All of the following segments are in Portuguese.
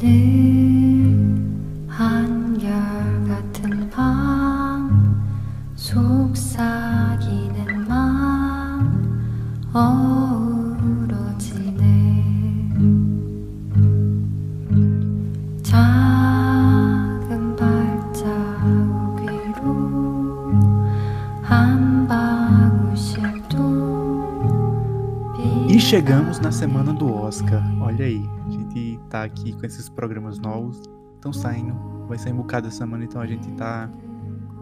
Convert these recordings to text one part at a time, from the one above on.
늘 한결같은 밤 속삭이는 맘 어우러지네 작은 발자국 위로 한 방울씩도 E chegamos na semana do Oscar. Olha aí, a gente tá aqui com esses programas novos, estão saindo, vai sair um bocado essa semana, então a gente tá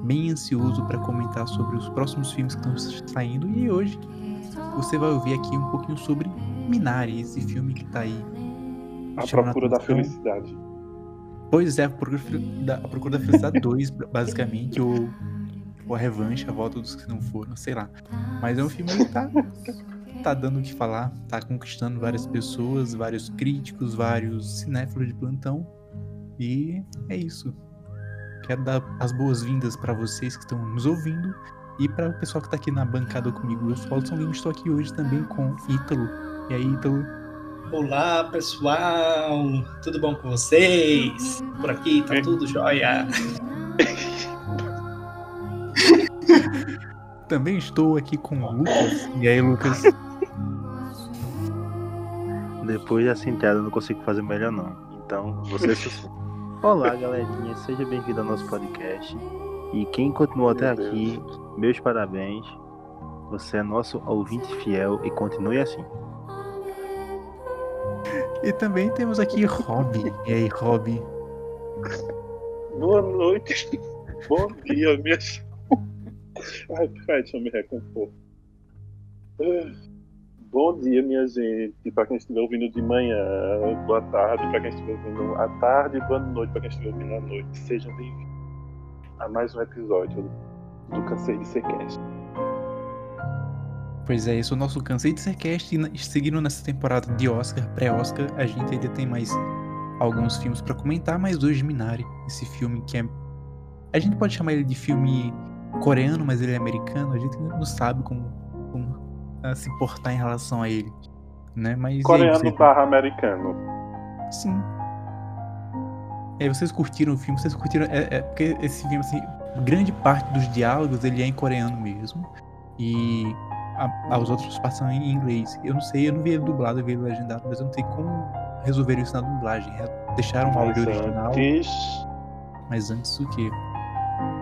bem ansioso para comentar sobre os próximos filmes que estão saindo. E hoje você vai ouvir aqui um pouquinho sobre Minari, esse filme que tá aí. A procura da felicidade. Pois é, a Procura da, a Procura da Felicidade 2, basicamente, ou, ou a revanche, a volta dos que não foram, sei lá. Mas é um filme que tá, tá dando o que falar, tá conquistando várias pessoas, vários críticos, vários cinéfilos de plantão. E é isso. Quero dar as boas-vindas para vocês que estão nos ouvindo e para o pessoal que tá aqui na bancada comigo. Eu sou o Alisson Lima, estou aqui hoje também com Ítalo. E aí, Ítalo? Olá, pessoal! Tudo bom com vocês? Por aqui tá tudo jóia. Também estou aqui com o Lucas. E aí, Lucas? Depois dessa entrada eu não consigo fazer melhor não. Então, você sussurra. Olá, galerinha. Seja bem-vindo ao nosso podcast. E quem continuou até Meu aqui, meus parabéns. Você é nosso ouvinte fiel e continue assim. E também temos aqui Rob. E aí, Rob? Boa noite. Bom dia, minhas. Ai, peraí, deixa eu me recompor. Bom dia, minha gente. Para quem estiver ouvindo de manhã, boa tarde. Para quem estiver ouvindo à tarde, boa noite. Para quem estiver ouvindo à noite, sejam bem-vindos a mais um episódio do Cansei de Ser Cast. Pois é, esse é o nosso Cansei de Ser Cast. E seguindo nessa temporada de Oscar, pré-Oscar, a gente ainda tem mais alguns filmes pra comentar, mas hoje Minari, esse filme que é. A gente pode chamar ele de filme coreano, mas ele é americano, a gente não sabe como, como ah, se portar em relação a ele. Né? Mas aí, Coreano vocês- barra americano. Sim. E aí, vocês curtiram o filme? Vocês curtiram. É, é porque esse filme, assim, grande parte dos diálogos ele é em coreano mesmo. E a, os outros passam em inglês. Eu não sei, eu não vi ele dublado, eu vi ele legendado, mas eu não sei como resolveram isso na dublagem. Deixaram o áudio original, antes, mas antes o quê?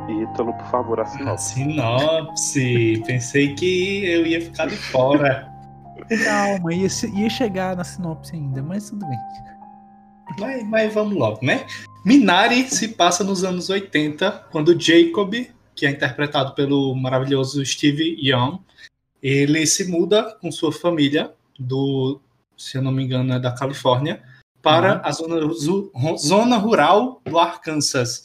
Ítalo, por favor, A sinopse. sinopse. Pensei que eu ia ficar de fora. Calma, ia, ia chegar na sinopse ainda, mas tudo bem. Mas, mas vamos logo, né? Minari se passa nos anos 80, quando Jacob, que é interpretado pelo maravilhoso Steve Young, ele se muda com sua família do, se eu não me engano, é da Califórnia, para Uhum. a zona, zona rural do Arkansas.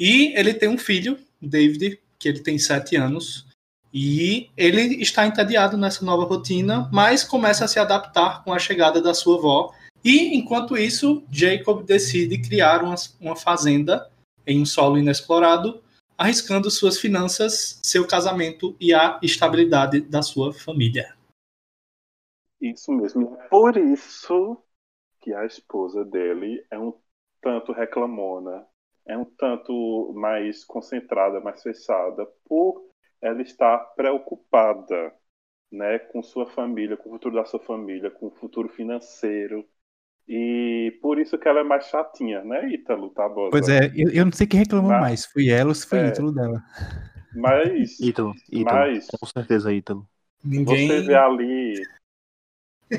E ele tem um filho, David, que ele tem sete anos. E ele está entediado nessa nova rotina, mas começa a se adaptar com a chegada da sua avó, e enquanto isso, Jacob decide criar uma, uma fazenda em um solo inexplorado, arriscando suas finanças, seu casamento e a estabilidade da sua família. Isso mesmo. Por isso que a esposa dele é um tanto reclamona, é um tanto mais concentrada, mais fechada, por ela estar preocupada, né, com sua família, com o futuro da sua família, com o futuro financeiro. E por isso que ela é mais chatinha, né, Ítalo Tabosa? Pois é, eu, eu não sei quem reclamou Mas- mais, se foi ela ou se foi É. o título dela. Mas, Ítalo, Ítalo. mas Com certeza, Ítalo. Ninguém. Você vê ali.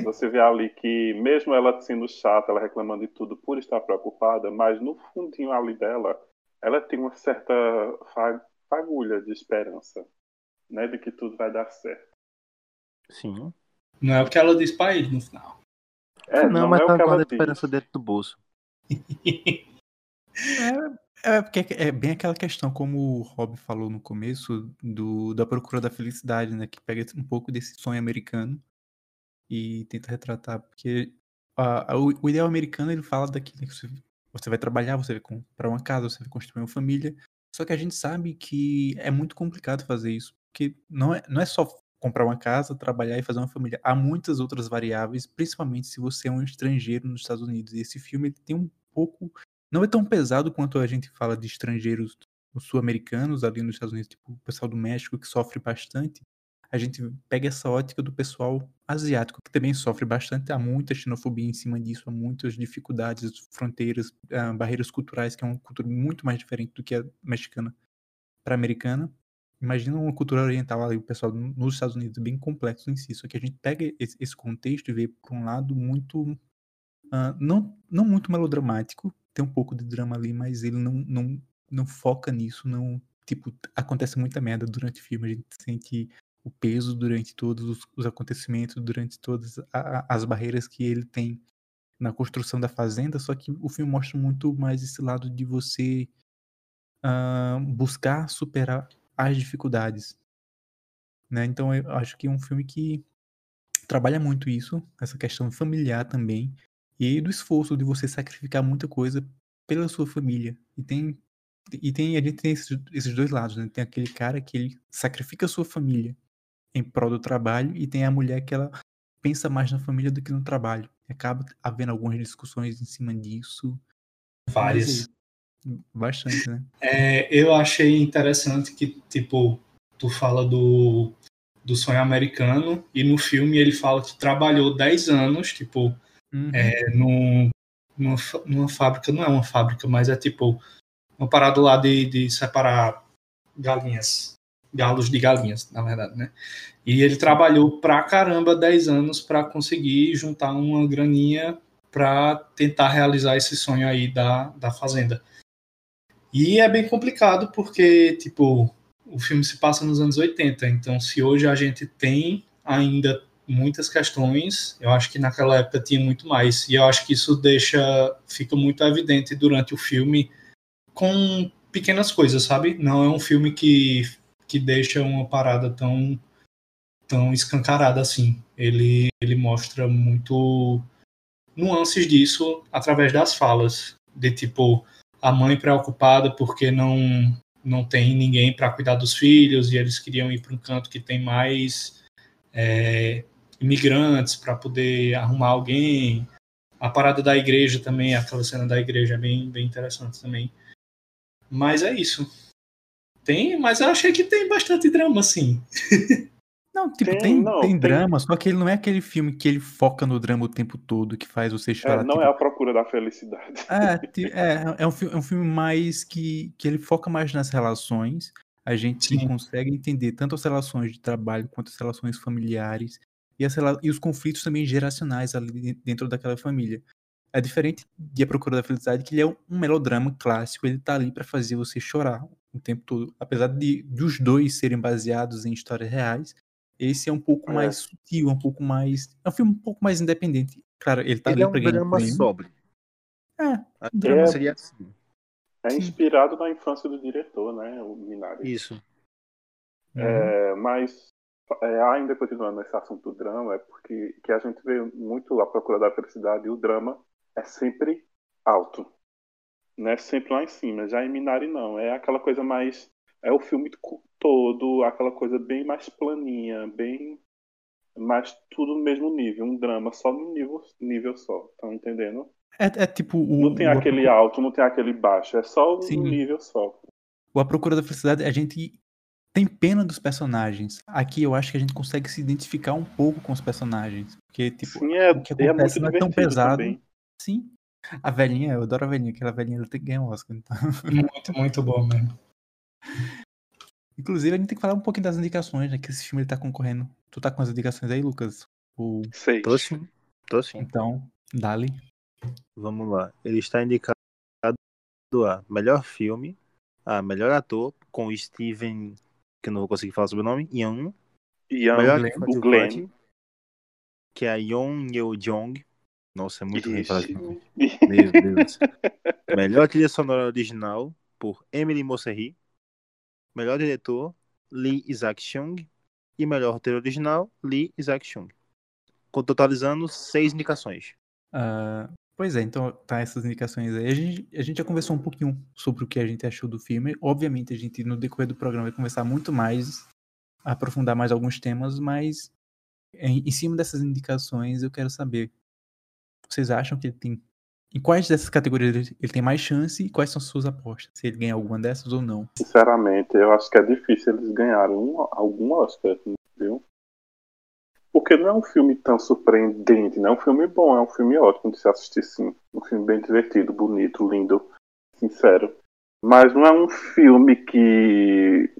Você vê ali que, mesmo ela sendo chata, ela reclamando de tudo por estar preocupada, mas no fundinho ali dela, ela tem uma certa fa- fagulha de esperança, né? De que tudo vai dar certo. Sim. Não é o que ela diz pra ele no final. É, não, não, mas é tá a diz. esperança dentro do bolso. É, é porque é bem aquela questão, como o Rob falou no começo, do, da procura da felicidade, né? Que pega um pouco desse sonho americano e tenta retratar. Porque a- a- o, o ideal americano, ele fala daquilo que você, você vai trabalhar, você vai comprar uma casa, você vai construir uma família. Só que a gente sabe que é muito complicado fazer isso. Porque não é, não é só comprar uma casa, trabalhar e fazer uma família. Há muitas outras variáveis, principalmente se você é um estrangeiro nos Estados Unidos. E esse filme tem um pouco. Não é tão pesado quanto a gente fala de estrangeiros sul-americanos ali nos Estados Unidos, tipo o pessoal do México que sofre bastante. A gente pega essa ótica do pessoal asiático, que também sofre bastante. Há muita xenofobia em cima disso, há muitas dificuldades, fronteiras, ah, barreiras culturais, que é uma cultura muito mais diferente do que a mexicana para a americana. Imagina uma cultura oriental ali, o pessoal nos Estados Unidos, bem complexo em si. Só que a gente pega esse, contexto e vê por um lado muito. Não, não muito melodramático, tem um pouco de drama ali, mas ele não, não, não foca nisso, não. Tipo, acontece muita merda durante o filme, a gente sente o peso durante todos os, os acontecimentos, durante todas as barreiras que ele tem na construção da fazenda, só que o filme mostra muito mais esse lado de você uh, buscar superar as dificuldades. Né? Então eu acho que é um filme que trabalha muito isso, essa questão familiar também, e do esforço de você sacrificar muita coisa pela sua família. E tem e tem a gente tem esses, esses dois lados, né? Tem aquele cara que ele sacrifica a sua família em prol do trabalho e tem a mulher que ela pensa mais na família do que no trabalho. Acaba havendo algumas discussões em cima disso. Várias. Bastante, né? É, eu achei interessante que, tipo, tu fala do, do sonho americano e no filme ele fala que trabalhou 10 anos, tipo, uhum. é, num, numa, numa fábrica, não é uma fábrica, mas é tipo uma parada lá de, de separar galinhas, galos de galinhas, na verdade, né? E ele trabalhou pra caramba 10 anos para conseguir juntar uma graninha para tentar realizar esse sonho aí da, da fazenda. E é bem complicado porque, tipo, o filme se passa nos anos 80, então se hoje a gente tem ainda muitas questões, eu acho que naquela época tinha muito mais. E eu acho que isso deixa, fica muito evidente durante o filme com pequenas coisas, sabe? Não é um filme que, que deixa uma parada tão tão escancarada assim. Ele ele mostra muito nuances disso através das falas, de tipo a mãe preocupada porque não não tem ninguém para cuidar dos filhos e eles queriam ir para um canto que tem mais é, imigrantes para poder arrumar alguém. A parada da igreja também, aquela cena da igreja é bem, bem interessante também. Mas é isso. Tem, mas eu achei que tem bastante drama, sim. Não, tipo, tem, tem, não, tem, tem, drama, só que ele não é aquele filme que ele foca no drama o tempo todo, que faz você chorar. É, não tipo... é a procura da felicidade. É, é, é, um, é um filme mais que, que ele foca mais nas relações. A gente Sim. consegue entender tanto as relações de trabalho quanto as relações familiares e, as, e os conflitos também geracionais ali dentro daquela família. É diferente de A Procura da Felicidade, que ele é um melodrama clássico, ele tá ali para fazer você chorar o tempo todo. Apesar de dos dois serem baseados em histórias reais, esse é um pouco é. mais sutil, um pouco mais. É um filme um pouco mais independente. Claro, ele tá ele ali é um drama sobre. É, o drama é, seria assim. É inspirado na infância do diretor, né? O Minari. Isso. É, uhum. Mas é, ainda continuando nesse assunto do drama, é porque que a gente vê muito a procura da felicidade e o drama é sempre alto. Né? Sempre lá em cima. Já em Minari não. É aquela coisa mais. É o filme todo, aquela coisa bem mais planinha, bem mas tudo no mesmo nível, um drama só no nível, nível só, tá entendendo? É, é tipo o, Não tem o, aquele alto, não tem aquele baixo, é só Sim. um nível só. O A Procura da Felicidade, a gente tem pena dos personagens. Aqui eu acho que a gente consegue se identificar um pouco com os personagens. Porque, tipo, Sim, é, o que é acontece muito não é tão pesado. Também. Sim. A velhinha, eu adoro a velhinha, aquela velhinha ela tem que ganhar um Oscar. Então. Muito, muito bom mesmo. Inclusive, a gente tem que falar um pouquinho das indicações, né? Que esse filme ele tá concorrendo. Tu tá com as indicações aí, Lucas? O... Sei. Tô sim. Tô sim. Então, dali. Vamos lá. Ele está indicado a melhor filme, a melhor ator, com Steven, que eu não vou conseguir falar sobre o nome, Young. Young melhor Glenn, o Glenn. que é a Yoon Yeo Jong. Nossa, é muito ruim falar assim. Meu Deus. melhor trilha sonora original, por Emily Mosserry. Melhor diretor, Lee Isaac Chung. E melhor roteiro original, Lee Isaac Chung. Totalizando seis indicações. Ah, pois é, então tá essas indicações aí. A gente, a gente já conversou um pouquinho sobre o que a gente achou do filme. Obviamente, a gente no decorrer do programa vai conversar muito mais, aprofundar mais alguns temas, mas em, em cima dessas indicações eu quero saber. Vocês acham que ele tem Em quais dessas categorias ele- tem mais chance e quais são suas apostas? Se ele ganha alguma dessas ou não. Sinceramente, eu acho que é difícil eles ganharem um, algum Oscar, viu? Porque não é um filme tão surpreendente, não é um filme bom, é um filme ótimo de se assistir sim. Um filme bem divertido, bonito, lindo, sincero. Mas não é um filme que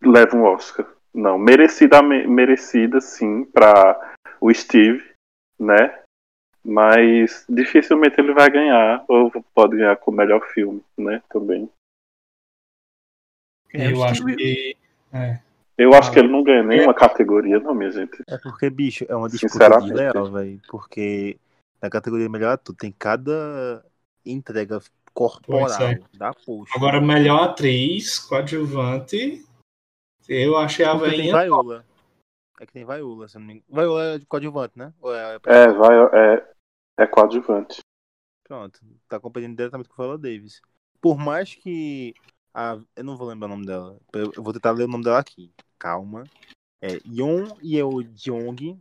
leva um Oscar. Não, merecida, merecida sim para o Steve, né? Mas dificilmente ele vai ganhar, ou pode ganhar com o melhor filme, né? Também. É, eu acho que. É. Eu acho que ele não ganha nenhuma categoria, não, minha gente. É porque, bicho, é uma disputa desleal, velho. Porque na categoria melhor ator tem cada entrega corporal é. da poxa. Agora, melhor atriz, coadjuvante. Eu achei a veinha. Viola. É que tem Viola, se não me engano. Viola é de coadjuvante, né? Ou é... É, vai, é, é coadjuvante. Pronto. Tá competindo diretamente com Viola Davis. Por mais que. A... Eu não vou lembrar o nome dela. Eu vou tentar ler o nome dela aqui. Calma. É Yeon Yeo Jong.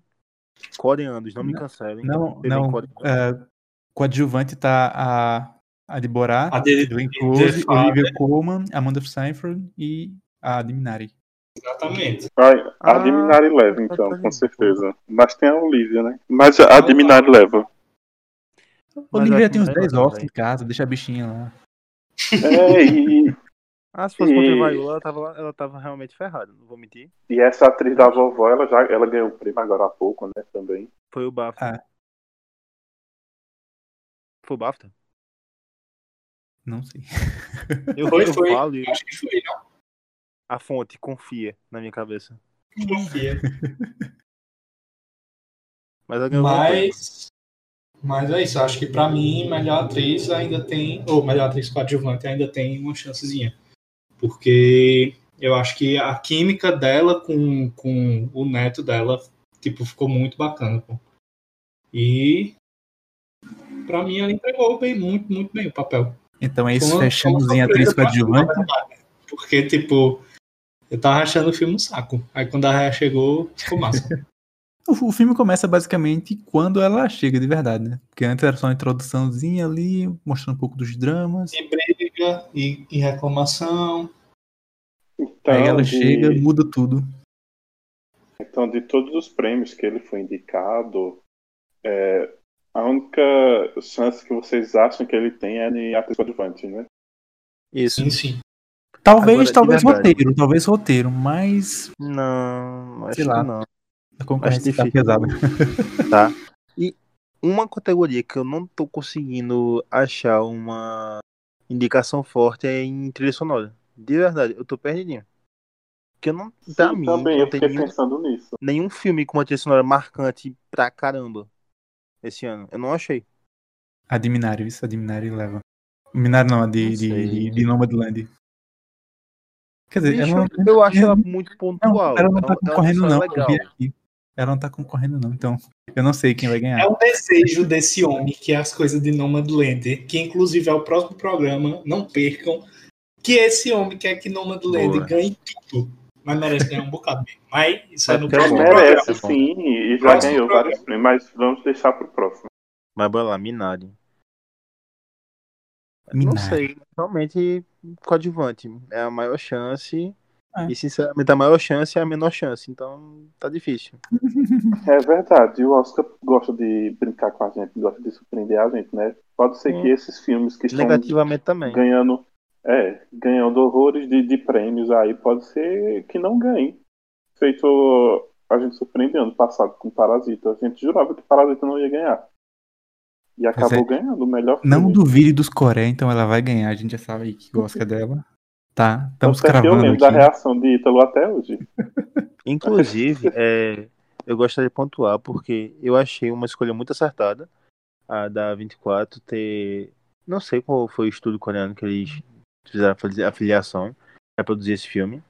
Coreanos, não me cancelem. Não, não. coadjuvante. é, coadjuvante tá a, a Deborah, A de Close. Olivia Colman, Amanda Seyfried e a Diminari. Exatamente. Vai, a Ah, Diminari leva, tá então, com certeza. Mas tem a Olivia, né? Mas a Diminari leva. Mas Olivia eu já acho tem uns melhor 10 não, Oscars velho. em casa, deixa a bichinha lá. É, e, Ah, se fosse contra E- a Viola, ela tava, ela tava realmente ferrada, não vou mentir. e essa atriz da vovó, ela já ela ganhou o prêmio agora há pouco, né? Também. Foi o BAFTA. Ah. Foi o BAFTA? Não sei. Eu, Foi, eu foi. falo Acho que foi, não. A fonte confia na minha cabeça. Confia. Mas. Mas. Mas é isso, acho que pra mim, melhor atriz ainda tem. Ou melhor atriz coadjuvante ainda tem uma chancezinha. Porque eu acho que a química dela com, com o neto dela, tipo, ficou muito bacana, pô. E. Pra mim, ela entregou bem, muito, muito bem o papel. Então é isso, fechamos em atriz coadjuvante. Porque, tipo, eu tava achando o filme um saco. Aí quando a Raya chegou, ficou massa. O, o filme começa basicamente quando ela chega de verdade, né? Porque antes era só uma introduçãozinha ali, mostrando um pouco dos dramas. e briga, e, e reclamação. Então, Aí ela de, chega, muda tudo. então, de todos os prêmios que ele foi indicado, é, a única chance que vocês acham que ele tem é de atriz coadjuvante, né? Isso. Sim, sim. Talvez, Agora, talvez roteiro, talvez roteiro, mas Não, acho Sei que lá. não. a concorrência tá difícil. pesada. Tá? E uma categoria que eu não tô conseguindo achar uma indicação forte é em trilha sonora. De verdade, eu tô perdidinho. Porque eu não, pra Sim, mim, também, não eu fiquei nenhum, pensando nisso. nenhum filme com uma trilha sonora marcante pra caramba esse ano. Eu não achei. A de Minari, isso, a de Minari leva. Minari não, a de, Não de, de, de Nomadland. Quer dizer, Bicho, ela não, eu acho ela muito não, pontual. ela não É tá é uma concorrendo trilha não, sonora eu vi aqui. Ela não tá concorrendo não, então eu não sei quem vai ganhar. É um desejo desse homem que é as coisas de Nomadland, que inclusive é o próximo programa, não percam, que esse homem quer que Nomadland Boa. ganhe tudo. Mas merece ganhar um bocado mesmo. Mas isso é no Porque é próximo bom. programa. Merece, sim, e já Próximo ganhou programa. vários prêmios, mas vamos deixar pro próximo. Mas bora lá, Minari. Não Minari. sei, realmente coadjuvante. É a maior chance. É. E sinceramente, a maior chance é a menor chance. Então tá difícil. É verdade, o Oscar gosta de brincar com a gente, gosta de surpreender a gente, né? Pode ser Sim. que esses filmes que estão Negativamente também. ganhando, é, ganhando horrores de, de prêmios aí, pode ser que não ganhe. Feito a gente surpreendeu ano passado com Parasita. A gente jurava que Parasita não ia ganhar. E acabou é. ganhando o melhor Não filme. duvide dos Coreia, então ela vai ganhar. A gente já sabe aí que gosta dela. Tá, estamos eu cravando lembro da aqui. reação de Ítalo até hoje. Inclusive, é, eu gostaria de pontuar porque eu achei uma escolha muito acertada a da 24 ter. Não sei qual foi o estudo coreano que eles fizeram fazer a filiação para produzir esse filme,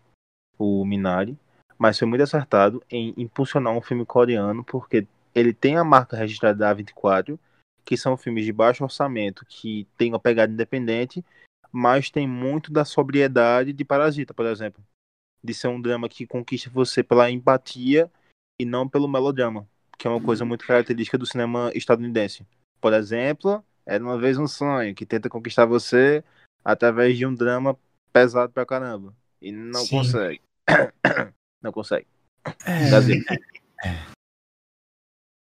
o Minari, mas foi muito acertado em impulsionar um filme coreano porque ele tem a marca registrada da 24, que são filmes de baixo orçamento que tem uma pegada independente, mas tem muito da sobriedade de Parasita, por exemplo de ser um drama que conquista você pela empatia e não pelo melodrama, que é uma coisa muito característica do cinema estadunidense. Por exemplo, Era uma vez um sonho que tenta conquistar você através de um drama pesado pra caramba. E não Sim. consegue. não consegue. É.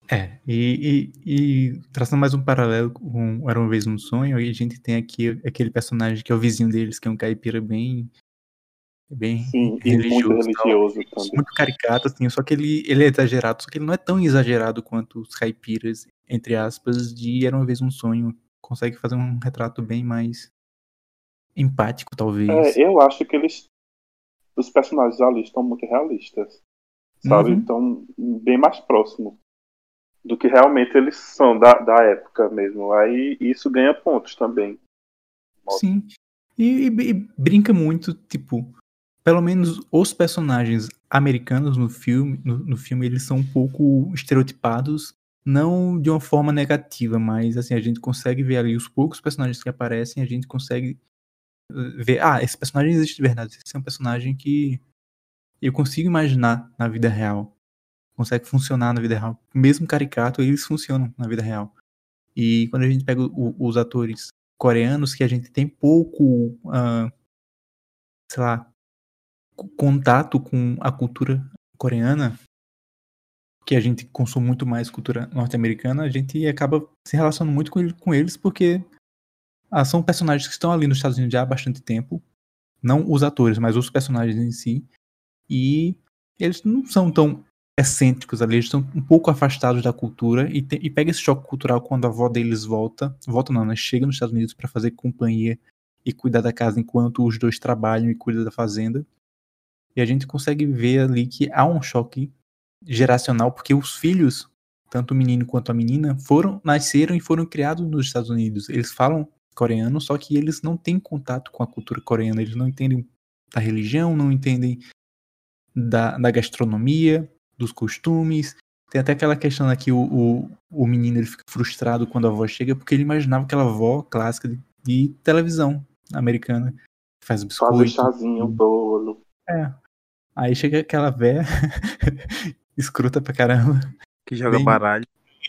É, e, e, e traçando mais um paralelo com Era uma Vez um Sonho, aí a gente tem aqui aquele personagem que é o vizinho deles, que é um caipira bem. bem Sim, e muito religioso. religioso. Muito caricato, assim, só que ele, ele é exagerado, só que ele não é tão exagerado quanto os caipiras, entre aspas, de Era uma Vez um Sonho. Consegue fazer um retrato bem mais empático, talvez. É, eu acho que eles. Os personagens ali estão muito realistas. Sabe? Uhum. Estão bem mais próximos do que realmente eles são da, da época mesmo. Aí isso ganha pontos também. Sim. E, e- e brinca muito, tipo, pelo menos os personagens americanos no filme, no, no filme, eles são um pouco estereotipados, não de uma forma negativa, mas assim, a gente consegue ver ali os poucos personagens que aparecem, a gente consegue eh, ver, ah, esse personagem existe de verdade, esse é um personagem que eu consigo imaginar na vida real. Consegue funcionar na vida real. Mesmo caricato, eles funcionam na vida real. E quando a gente pega o- os atores coreanos, que a gente tem pouco, ah, sei lá, co- contato com a cultura coreana, que a gente consome muito mais cultura norte-americana, a gente acaba se relacionando muito com, com eles, porque ah, são personagens que estão ali nos Estados Unidos já há bastante tempo. Não os atores, mas os personagens em si. E eles não são tão excêntricos ali, eles estão um pouco afastados da cultura e, te- e pega esse choque cultural quando a avó deles volta, volta não, né? Chega nos Estados Unidos para fazer companhia e cuidar da casa enquanto os dois trabalham e cuidam da fazenda. E a gente consegue ver ali que há um choque geracional, porque os filhos, tanto o menino quanto a menina, foram nasceram e foram criados nos Estados Unidos. Eles falam coreano, só que eles não têm contato com a cultura coreana, eles não entendem da religião, não entendem da, da gastronomia, dos costumes. Tem até aquela questão aqui, o, o, o menino ele fica frustrado quando a avó chega, porque ele imaginava aquela avó clássica de, de televisão americana, que faz biscoito. chazinho, bolo. É. Aí chega aquela véia, escruta pra caramba, Que joga Bem- baralho.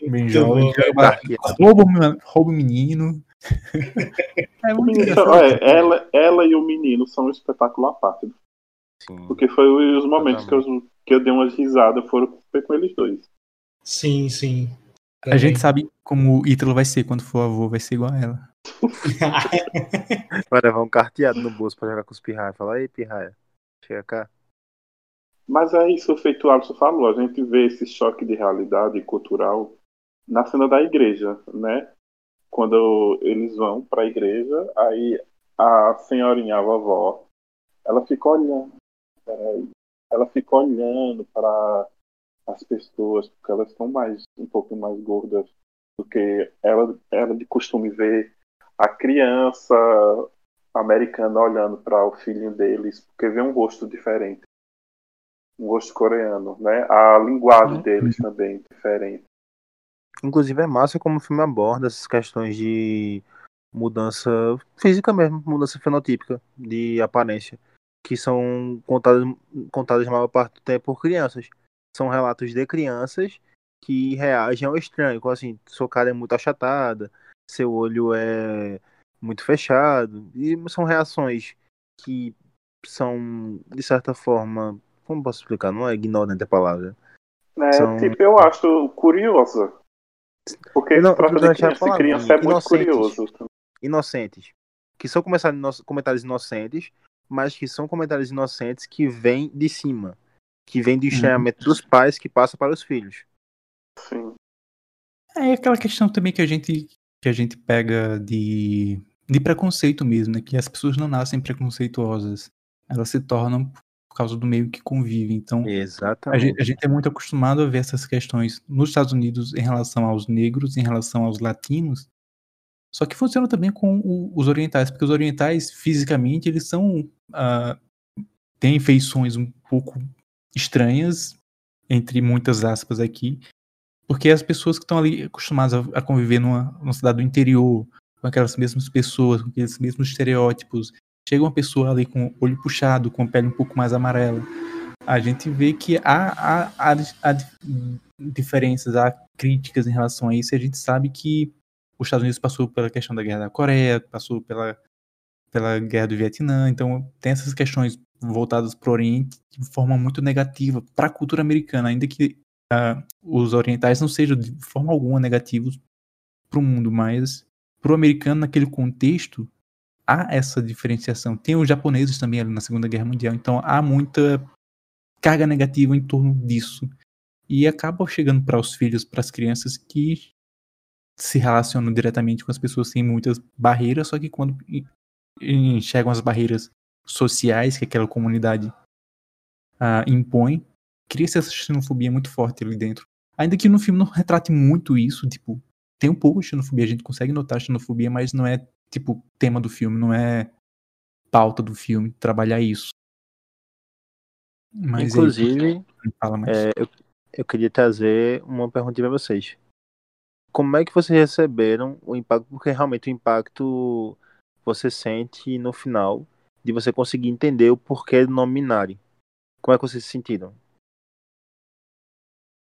bem jovem, joga baralho, rouba, o rouba o menino. é O é, ela, ela e o menino são um espetáculo à parte. Sim. Porque foi os momentos que eu, que eu dei umas risadas, foram foi com eles dois. Sim, sim. A gente sabe como o Ítalo vai ser quando for avô, vai ser igual a ela. Vai levar um carteado no bolso pra jogar com os pirraia. Fala, ei, pirraia. Chega cá. Mas é isso feito o Alisson falou, a gente vê esse choque de realidade cultural na cena da igreja, né? Quando eles vão para a igreja, aí a senhorinha, a vovó, ela fica olhando, peraí, ela fica olhando para as pessoas, porque elas estão mais um pouco mais gordas do que ela, ela de costume ver a criança americana olhando para o filhinho deles, porque vê um rosto diferente um rosto coreano, né? A linguagem Uhum. deles também é diferente. Inclusive é massa como o filme aborda essas questões de mudança física mesmo, mudança fenotípica de aparência, que são contadas, contadas a maior parte do tempo por crianças. São relatos de crianças que reagem ao estranho, como assim, sua cara é muito achatada, seu olho é muito fechado, e são reações que são, de certa forma, como posso explicar? Não é ignorante a palavra. É, São- tipo, eu acho curiosa. Porque não- trata de criança, palavra, criança é muito curioso. inocentes. Que são comentários inocentes, mas que são comentários inocentes que vêm de cima. Que vêm do estranhamento dos pais que passa para os filhos. Sim. É aquela questão também que a gente que a gente pega de de preconceito mesmo, né? Que as pessoas não nascem preconceituosas, elas se tornam por causa do meio que convivem. Então, a Exatamente. gente, a gente é muito acostumado a ver essas questões nos Estados Unidos em relação aos negros, em relação aos latinos. Só que funciona também com o- os orientais, porque os orientais, fisicamente, eles são. ah, têm feições um pouco estranhas, entre muitas aspas aqui, porque as pessoas que estão ali acostumadas a, a conviver numa, numa cidade do interior, com aquelas mesmas pessoas, com aqueles mesmos estereótipos, chega uma pessoa ali com o olho puxado, com a pele um pouco mais amarela, a gente vê que há, há, há, há diferenças, há críticas em relação a isso, e a gente sabe que os Estados Unidos passou pela questão da guerra da Coreia, passou pela, pela guerra do Vietnã, então tem essas questões voltadas para o Oriente de forma muito negativa para a cultura americana, ainda que uh, os orientais não sejam de forma alguma negativos para o mundo, mas para o americano, naquele contexto, há essa diferenciação. Tem os japoneses também ali na Segunda Guerra Mundial, então há muita carga negativa em torno disso. E acaba chegando para os filhos, para as crianças que se relacionam diretamente com as pessoas sem muitas barreiras, só que quando enxergam as barreiras sociais que aquela comunidade uh, impõe, cria-se essa xenofobia muito forte ali dentro. Ainda que no filme não retrate muito isso, tipo, tem um pouco de xenofobia, a gente consegue notar xenofobia, mas não é, tipo, tema do filme, não é pauta do filme, trabalhar isso. Mas Inclusive, aí, é, eu, eu queria trazer uma pergunta para vocês como é que vocês receberam o impacto? Porque realmente o impacto você sente no final de você conseguir entender o porquê do nome Minari. Como é que vocês se sentiram?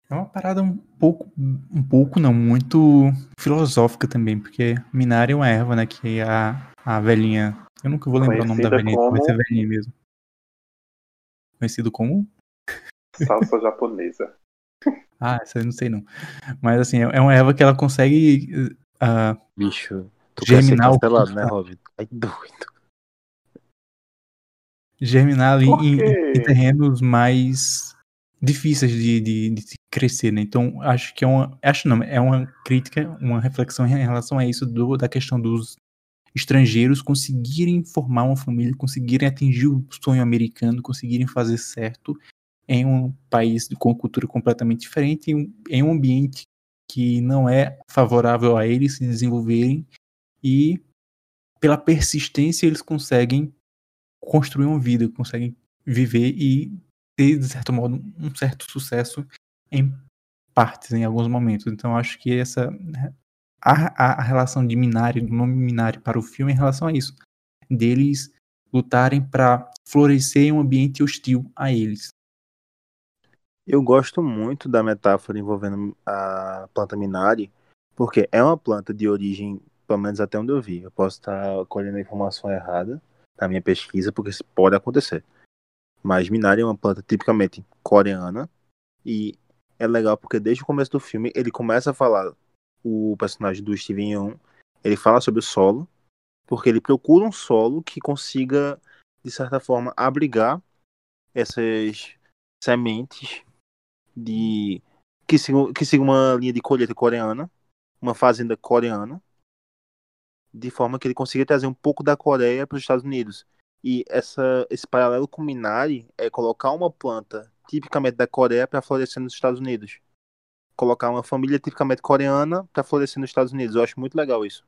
É uma parada um pouco, um pouco não, muito filosófica também, porque Minari é uma erva, né, que a, a velhinha, eu nunca vou lembrar o nome da velhinha, como... vai ser velhinha mesmo. Conhecido como? Salsa japonesa. Ah, essa eu não sei não. Mas assim, é uma erva que ela consegue. Uh, Bicho, tu germinar quer ser né, Robin? Ai, doido. Germinar ali em, em, terrenos mais difíceis de, de, de, crescer, né? Então, acho que é uma. Acho não, é uma crítica, uma reflexão em relação a isso, do, da questão dos estrangeiros conseguirem formar uma família, conseguirem atingir o sonho americano, conseguirem fazer certo em um país com cultura completamente diferente, em um ambiente que não é favorável a eles se desenvolverem e pela persistência eles conseguem construir uma vida, conseguem viver e ter de certo modo um certo sucesso em partes, em alguns momentos. Então acho que essa a, a relação de Minari, do nome Minari para o filme, é em relação a isso, deles lutarem para florescer em um ambiente hostil a eles. Eu gosto muito da metáfora envolvendo a planta Minari, porque é uma planta de origem, pelo menos até onde eu vi. Eu posso estar colhendo a informação errada na minha pesquisa, porque isso pode acontecer. Mas Minari é uma planta tipicamente coreana e é legal porque desde o começo do filme ele começa a falar o personagem do Steven Yeun, ele fala sobre o solo, porque ele procura um solo que consiga de certa forma abrigar essas sementes de que siga, que siga uma linha de colheita coreana, uma fazenda coreana, de forma que ele consiga trazer um pouco da Coreia para os Estados Unidos. E essa, esse paralelo com Minari é colocar uma planta tipicamente da Coreia para florescer nos Estados Unidos. Colocar uma família tipicamente coreana para florescer nos Estados Unidos. Eu acho muito legal isso.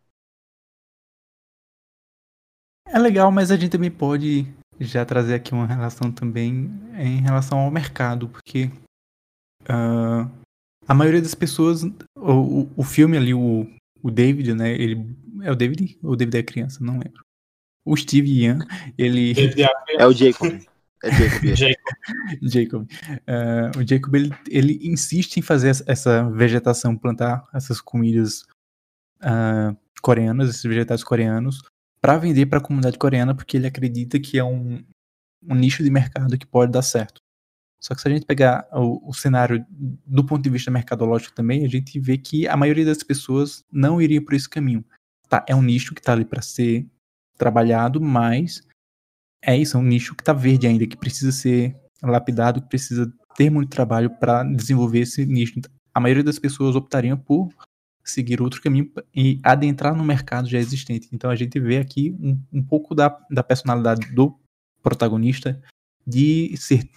É legal, mas a gente também pode já trazer aqui uma relação também em relação ao mercado, porque Uh, a maioria das pessoas, o, o, filme ali, o, o David, né? Ele é o David ou o David é criança? Não lembro. O Steve Ian, ele é o Jacob. É Jacob. Jacob. Jacob. Uh, o Jacob ele, ele insiste em fazer essa vegetação, plantar essas comidas uh, coreanas, esses vegetais coreanos, para vender para a comunidade coreana, porque ele acredita que é um, um nicho de mercado que pode dar certo. Só que se a gente pegar o, o, cenário do ponto de vista mercadológico também, a gente vê que a maioria das pessoas não iria por esse caminho. Tá, é um nicho que está ali para ser trabalhado, mas é isso, é um nicho que está verde ainda, que precisa ser lapidado, que precisa ter muito trabalho para desenvolver esse nicho. A maioria das pessoas optariam por seguir outro caminho e adentrar no mercado já existente. Então a gente vê aqui um, um pouco da, da personalidade do protagonista de ser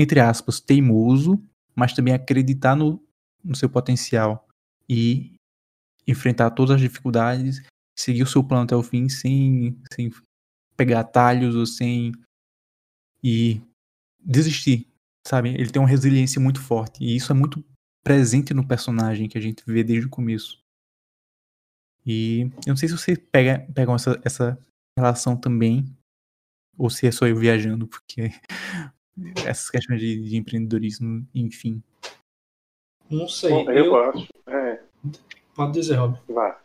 entre aspas, teimoso, mas também acreditar no, no seu potencial e enfrentar todas as dificuldades, seguir o seu plano até o fim sem, sem pegar atalhos ou sem e desistir, sabe? Ele tem uma resiliência muito forte e isso é muito presente no personagem que a gente vê desde o começo. E eu não sei se você pega, pegam essa, essa relação também, ou se é só eu viajando, porque essas questões de, de empreendedorismo, enfim. Não sei. Bom, eu, eu, acho. É. Pode dizer, Rob. Vá.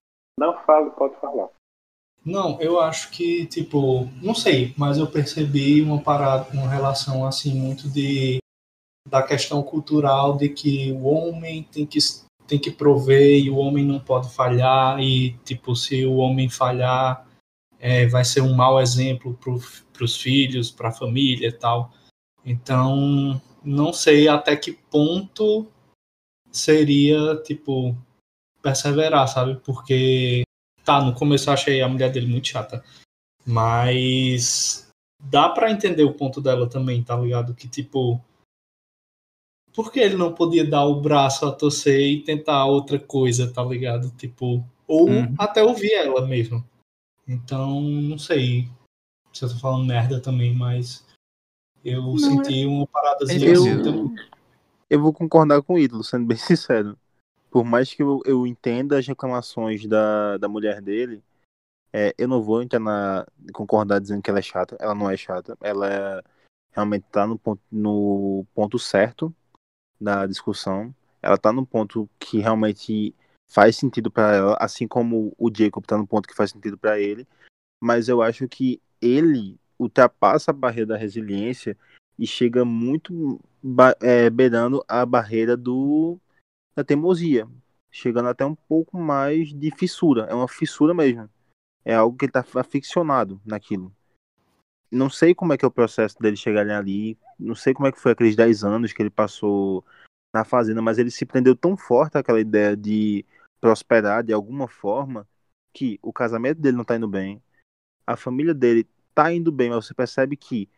fale, pode falar. Não, eu acho que, tipo, não sei, mas eu percebi uma parada, uma relação assim, muito de da questão cultural de que o homem tem que, tem que prover e o homem não pode falhar, e, tipo, se o homem falhar, é, vai ser um mau exemplo para os filhos, para a família e tal. Então, não sei até que ponto seria, tipo, perseverar, sabe? Porque, tá, no começo eu achei a mulher dele muito chata, mas dá para entender o ponto dela também, tá ligado? Que, tipo, por que ele não podia dar o braço a torcer e tentar outra coisa, tá ligado? Tipo, ou Uhum. até ouvir ela mesmo. Então, não sei se eu tô falando merda também, mas eu senti uma paradazinha Eu- assim também. Eu vou concordar com o ídolo, sendo bem sincero. Por mais que eu, eu entenda as reclamações da, da mulher dele, é, eu não vou entrar na, concordar dizendo que ela é chata. Ela não é chata. Ela é- realmente tá no ponto, no ponto certo da discussão. Ela tá no ponto que realmente faz sentido para ela, assim como o Jacob tá no ponto que faz sentido para ele. Mas eu acho que ele ultrapassa a barreira da resiliência e chega muito é, beirando a barreira do da teimosia, chegando até um pouco mais de fissura. É uma fissura mesmo. É algo que ele tá aficionado naquilo. Não sei como é que é o processo dele chegar ali, não sei como é que foi aqueles 10 anos que ele passou na fazenda, mas ele se prendeu tão forte àquela ideia de prosperar de alguma forma que o casamento dele não tá indo bem, a família dele tá indo bem, mas você percebe que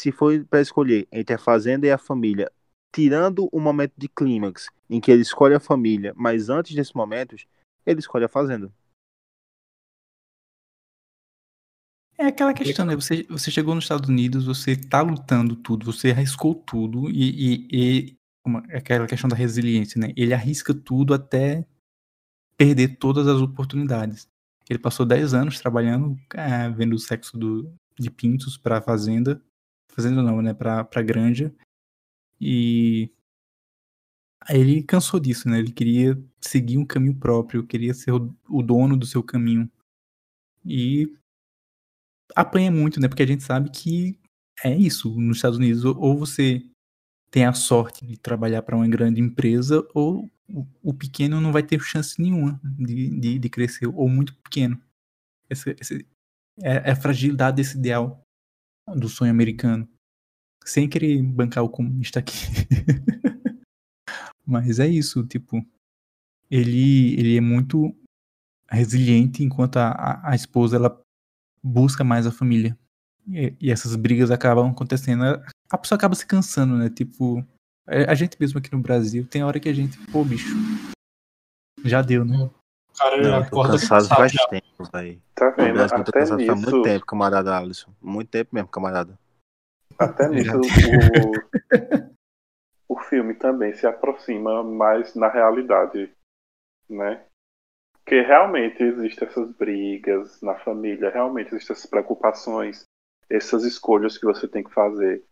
se for para escolher entre a fazenda e a família, tirando o momento de clímax em que ele escolhe a família, mas antes desses momentos, ele escolhe a fazenda. É aquela questão, né? Você, você chegou nos Estados Unidos, você tá lutando tudo, você arriscou tudo e, e, e uma- aquela questão da resiliência, né? Ele arrisca tudo até perder todas as oportunidades. Ele passou 10 anos trabalhando, é, vendo o sexo do, de pintos pra fazenda, fazenda não, né? Pra, pra granja. E aí ele cansou disso, né? Ele queria seguir um caminho próprio, queria ser o, o dono do seu caminho. E apanha muito, né? Porque a gente sabe que é isso. Nos Estados Unidos, ou- ou você tem a sorte de trabalhar para uma grande empresa, ou o, o pequeno não vai ter chance nenhuma de, de, de crescer, ou muito pequeno. Esse, esse- é, é a fragilidade desse ideal do sonho americano. Sem querer bancar o comunista aqui. Mas é isso, tipo, ele, ele é muito resiliente, enquanto a, a, a esposa ela busca mais a família. E, e essas brigas acabam acontecendo. A pessoa acaba se cansando, né? Tipo, é, a gente mesmo aqui no Brasil, tem hora que a gente, pô, bicho, já deu, né? O cara Não, eu tô acorda cansado faz já. tempo, velho. Tá vendo? Eu tô Até cansado faz nisso, muito tempo, camarada Alisson. Muito tempo mesmo, camarada. até nisso o, o filme também se aproxima mais na realidade, né? Porque realmente existem essas brigas na família, realmente existem essas preocupações, essas escolhas que você tem que fazer.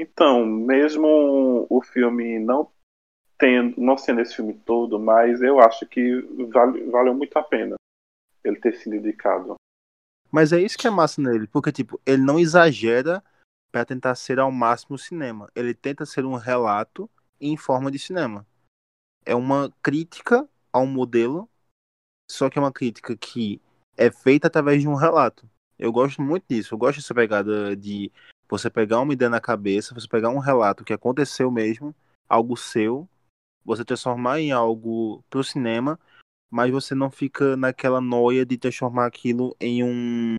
Então, mesmo o filme não tendo, não sendo esse filme todo, mas eu acho que vale, valeu muito a pena ele ter sido indicado. Mas é isso que é massa nele, porque, tipo, ele não exagera pra tentar ser ao máximo cinema. Ele tenta ser um relato em forma de cinema. É uma crítica ao modelo, só que é uma crítica que é feita através de um relato. Eu gosto muito disso. Eu gosto dessa pegada de você pegar uma ideia na cabeça, você pegar um relato que aconteceu mesmo, algo seu, você transformar em algo pro cinema, mas você não fica naquela noia de transformar aquilo em um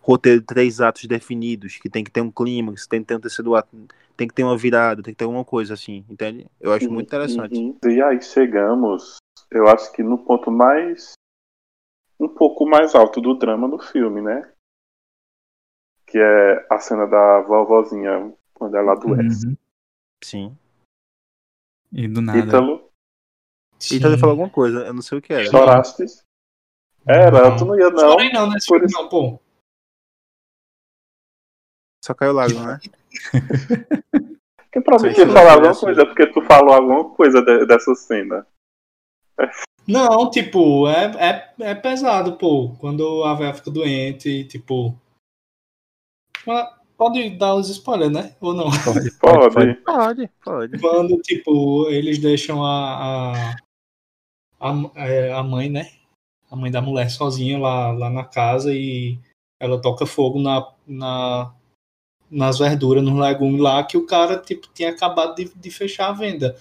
roteiro de três atos definidos, que tem que ter um clímax, tem que ter um terceiro ato, tem que ter uma virada, tem que ter alguma coisa assim, entende? Eu acho muito interessante. Uhum. E aí chegamos, eu acho que no ponto mais. um pouco mais alto do drama do filme, né? Que é a cena da vovozinha quando ela adoece. Uhum. Sim. E do nada. Ítalo, ele falou alguma coisa, eu não sei o que era. choraste? Era, tu não ia não. Chorei não nesse Por isso- não, pô. Só caiu lágrima, né? Porque pra mim Sei ia que falar alguma coisa, porque tu falou alguma coisa de- dessa cena. Não, tipo, é, é, é pesado, pô. Quando a véia fica doente, tipo. Pode dar os spoilers, né? Ou não? Pode, Pode. Pode, pode. Quando, tipo, eles deixam a, a, a, é, a mãe, né? A mãe da mulher sozinha lá, lá na casa e ela toca fogo na, na, nas verduras, nos legumes lá, que o cara, tipo, tinha acabado de, de fechar a venda.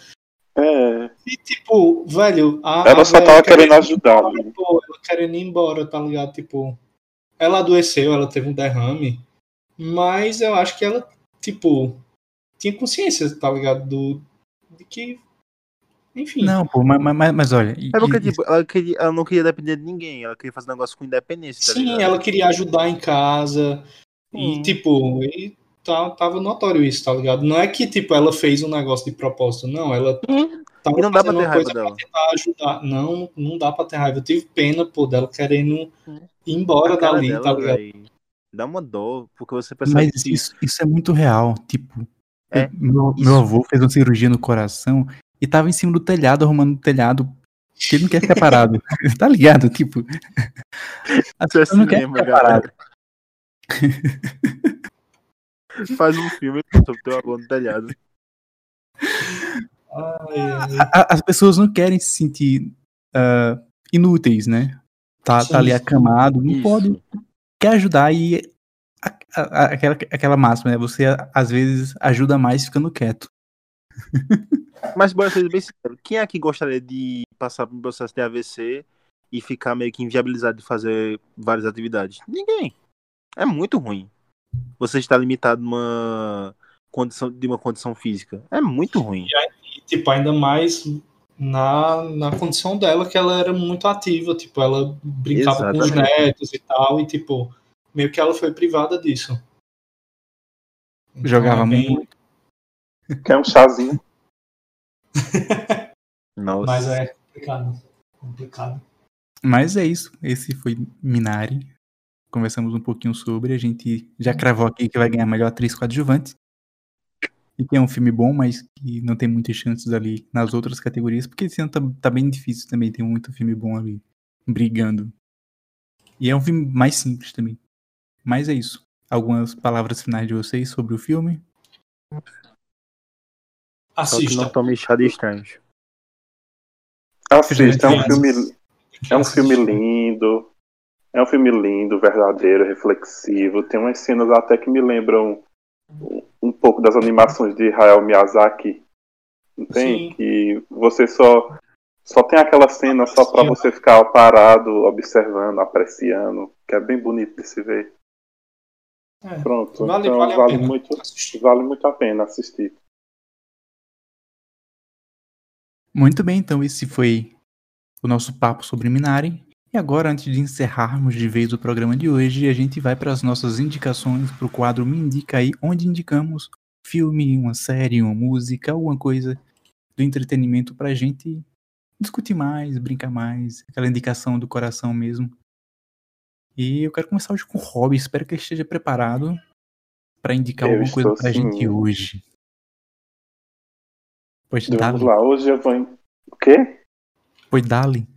É. E, tipo, velho, a, Ela só tava querendo ir ajudar, embora, né? pô, ela querendo ir embora, tá ligado? Tipo, ela adoeceu, ela teve um derrame, mas eu acho que ela, tipo, tinha consciência, tá ligado? Do, de que, enfim. Não, pô, mas, mas, mas olha. e- É porque, e- tipo, ela, queria, ela não queria depender de ninguém, ela queria fazer negócio com independência, tá Sim, ligado? ela queria ajudar em casa. E, Hum. tipo, e tá, tava notório isso, tá ligado? Não é que, tipo, ela fez um negócio de propósito, não. Ela tava E não dá pra ter raiva dela. pra tentar ajudar. Não, não dá pra ter raiva. Eu tive pena, pô, dela querendo ir embora dali, dela, tá ligado? véi, Dá uma dó, porque você percebe Mas que isso, isso é muito real. Tipo, É, meu, meu avô fez uma cirurgia no coração e tava em cima do telhado, arrumando o telhado, que ele não quer ficar parado. tá ligado? Tipo. É pessoas não querem cinema, ficar parado. faz um filme sobre teu avô no telhado. A- a- As pessoas não querem se sentir ah, inúteis, né? Tá, tá ali acamado, não Isso. pode. Quer ajudar e. a- a- a- aquela, aquela máxima, né? Você às vezes ajuda mais ficando quieto. Mas bora ser bem sincero, quem aqui gostaria de passar por um processo de AVC e ficar meio que inviabilizado de fazer várias atividades? Ninguém. É muito ruim. Você está limitado numa condição de uma condição física. É muito ruim. E, tipo, ainda mais na, na condição dela, que ela era muito ativa. Tipo, ela brincava com os Exatamente. netos e tal. E, tipo, meio que ela foi privada disso. Então, Jogava é bem- muito. Quer um chazinho? Nossa. Mas é complicado. Complicado. Mas é isso. Esse foi Minari. Conversamos um pouquinho sobre. A gente já cravou aqui que vai ganhar a melhor atriz coadjuvante. E que é um filme bom, mas que não tem muitas chances ali nas outras categorias, porque esse ano tá, tá bem difícil também. Tem muito filme bom ali brigando. E é um filme mais simples também. Mas é isso. Algumas palavras finais de vocês sobre o filme. Só que Assista. não tome chá de estranho. Assista, é um filme, é um filme lindo. É um filme lindo, verdadeiro, reflexivo. Tem umas cenas até que me lembram um- pouco das animações de Hayao Miyazaki. Não tem? Sim. Que você só só tem aquela cena só pra Sim. você ficar parado, observando, apreciando, que é bem bonito de se ver. É. Pronto. Vale- então vale a vale pena muito, assistir. vale muito a pena assistir. Muito bem, então esse foi o nosso papo sobre Minari. E agora, antes de encerrarmos de vez o programa de hoje, a gente vai para as nossas indicações para o quadro Me Indica aí, onde indicamos filme, uma série, uma música, alguma coisa do entretenimento para a gente discutir mais, brincar mais, aquela indicação do coração mesmo. E eu quero começar hoje com o Rob, espero que ele esteja preparado para indicar Eu alguma coisa para a gente hoje. Pois Vamos dá-lhe, lá, hoje eu vou. O quê? pois dá-lhe.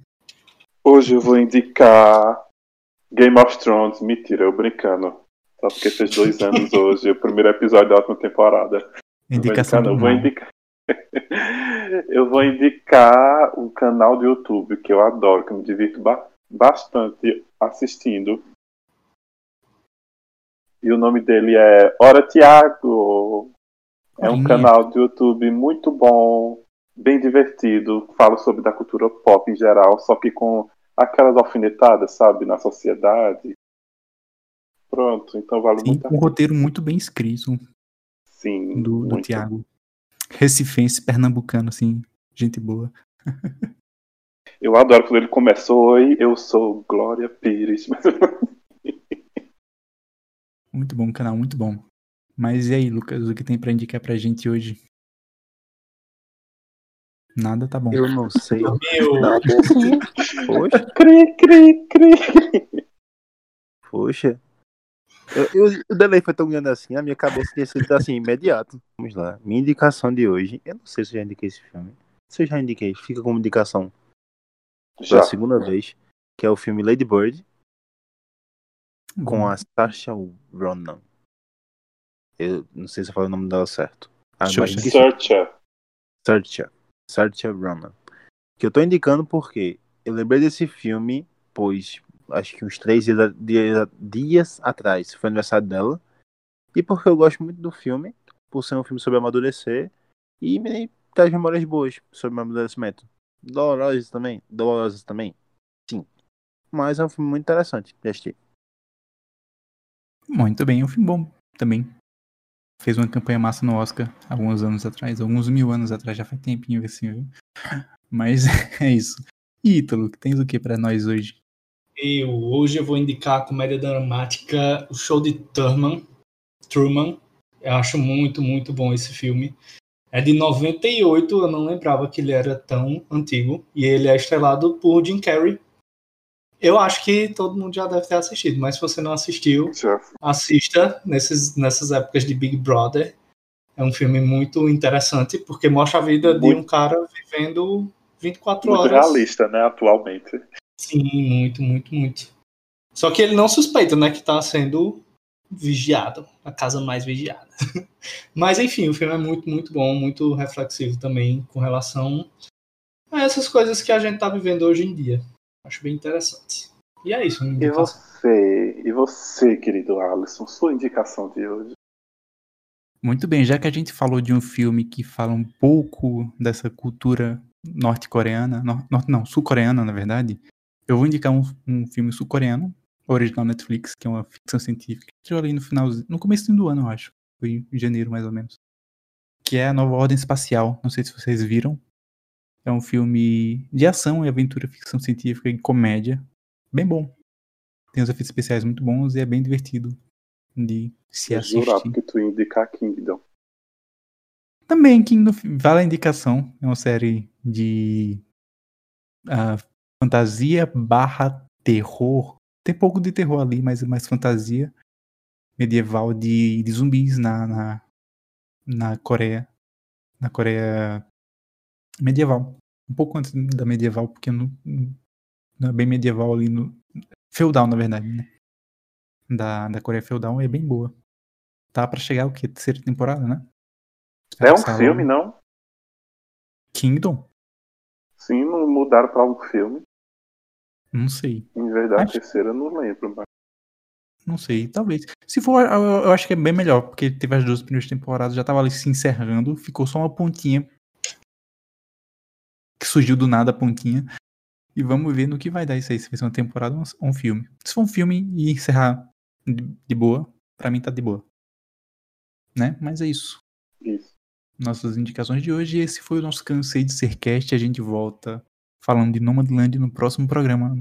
Hoje eu vou indicar Game of Thrones. Mentira, eu brincando. Só porque fez dois anos hoje, o primeiro episódio da última temporada. Vou Indicação indicar, não. Vou mal. indicar. eu vou indicar um canal do YouTube que eu adoro, que eu me divirto ba- bastante assistindo. E o nome dele é Ora Tiago. É um canal do YouTube muito bom, bem divertido. Fala sobre da cultura pop em geral, só que com aquelas alfinetadas, sabe, na sociedade. Pronto, então vale Sim, muito a um roteiro muito bem escrito Sim, do, do. Thiago. Recifense, pernambucano, assim, gente boa. Eu adoro quando ele começou. Oi, eu sou Glória Pires. Muito bom, canal, muito bom. Mas e aí, Lucas, o que tem pra indicar pra gente hoje? Nada tá bom. Eu não sei. Meu, Poxa, cri, cri, cri. poxa. Eu, eu- o delay foi tão grande assim, a minha cabeça tinha sido assim, imediato. Vamos lá. Minha indicação de hoje. Eu não sei se eu já indiquei esse filme. Se eu já indiquei, fica como indicação. pela Já. segunda vez, que é o filme Lady Bird, com a Saoirse Ronan. Eu não sei se eu falei o nome dela certo. Ah, esqueci. Searcher. Saoirse Ronan. Que eu tô indicando porque eu lembrei desse filme, pois acho que uns três dias, dias, dias atrás foi aniversário dela. E porque eu gosto muito do filme, por ser um filme sobre amadurecer, e me traz memórias boas sobre amadurecimento. Dolorosas também, dolorosas também, sim. Mas é um filme muito interessante de assistir. Muito bem, é um filme bom também. Fez uma campanha massa no Oscar alguns anos atrás, alguns mil anos atrás, já faz tempinho assim, viu? Mas é isso. E Ítalo, tens o que pra nós hoje? Eu, hoje eu vou indicar a comédia dramática O Show de Truman. Truman. Eu acho muito, muito bom esse filme. É de 98, eu não lembrava que ele era tão antigo. E ele é estrelado por Jim Carrey. Eu acho que todo mundo já deve ter assistido, mas se você não assistiu, Já. assista nesses, nessas épocas de Big Brother. É um filme muito interessante, porque mostra a vida de Muito- um cara vivendo 24 Muito horas. realista, né, atualmente. Sim, muito, muito, muito. Só que ele não suspeita, né, que tá sendo vigiado, a casa mais vigiada. Mas enfim, o filme é muito, muito bom, muito reflexivo também com relação a essas coisas que a gente tá vivendo hoje em dia. Acho bem interessante. E é isso, E indicação. você, e você, querido Alisson, sua indicação de hoje? Muito bem, já que a gente falou de um filme que fala um pouco dessa cultura norte-coreana, nor- norte- não, sul-coreana, na verdade, eu vou indicar um, um filme sul-coreano, original Netflix, que é uma ficção científica, que estreou ali no final, no começo do ano, eu acho. Foi em janeiro, mais ou menos. Que é a Nova Ordem Espacial. Não sei se vocês viram. É um filme de ação e aventura, ficção científica e comédia. Bem bom. Tem os efeitos especiais muito bons e é bem divertido de se Eu assistir. que tu ia indicar Kingdom. Também Kingdom vale a indicação. É uma série de ah, fantasia barra terror. Tem pouco de terror ali, mas é mais fantasia medieval de, de zumbis na, na, na Coreia. Na Coreia medieval. Um pouco antes da medieval, porque não, não é bem medieval ali no. Feudal, na verdade, né? Da, da Coreia feudal é bem boa. Tá pra chegar o quê? Terceira temporada, né? É um filme, não? Kingdom? Sim, mudaram pra um filme. Não sei. Em vez da Acho- terceira, eu não lembro. Mas... Não sei, talvez. Se for, eu, eu acho que é bem melhor, porque teve as duas primeiras temporadas, já tava ali se encerrando, ficou só uma pontinha que surgiu do nada a pontinha. E vamos ver no que vai dar isso aí, se vai ser uma temporada ou um filme. Se for um filme e encerrar de, boa, pra mim tá de boa. Né? Mas é isso. Isso. Nossas indicações de hoje. Esse foi o nosso Cansei de Ser Cast. A gente volta falando de Nomadland no próximo programa.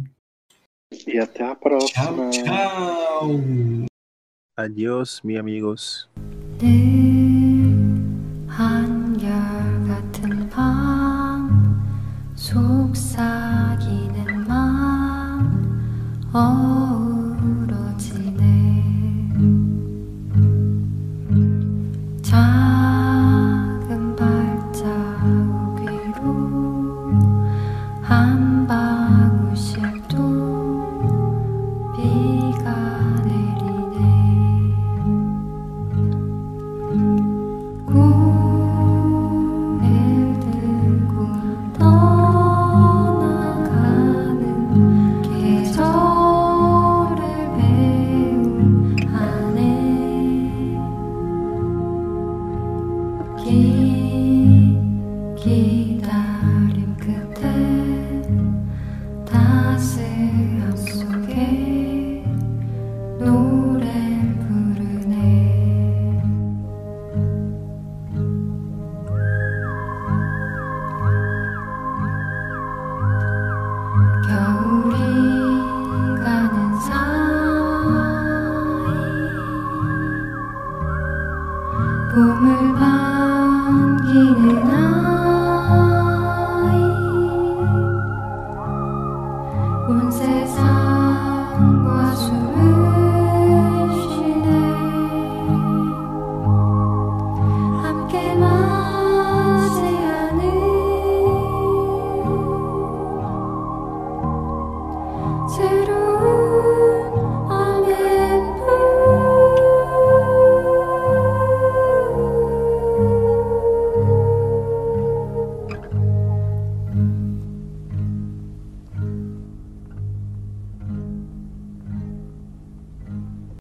E até a Tchau, próxima. tchau. Adiós, mi amigos. 늘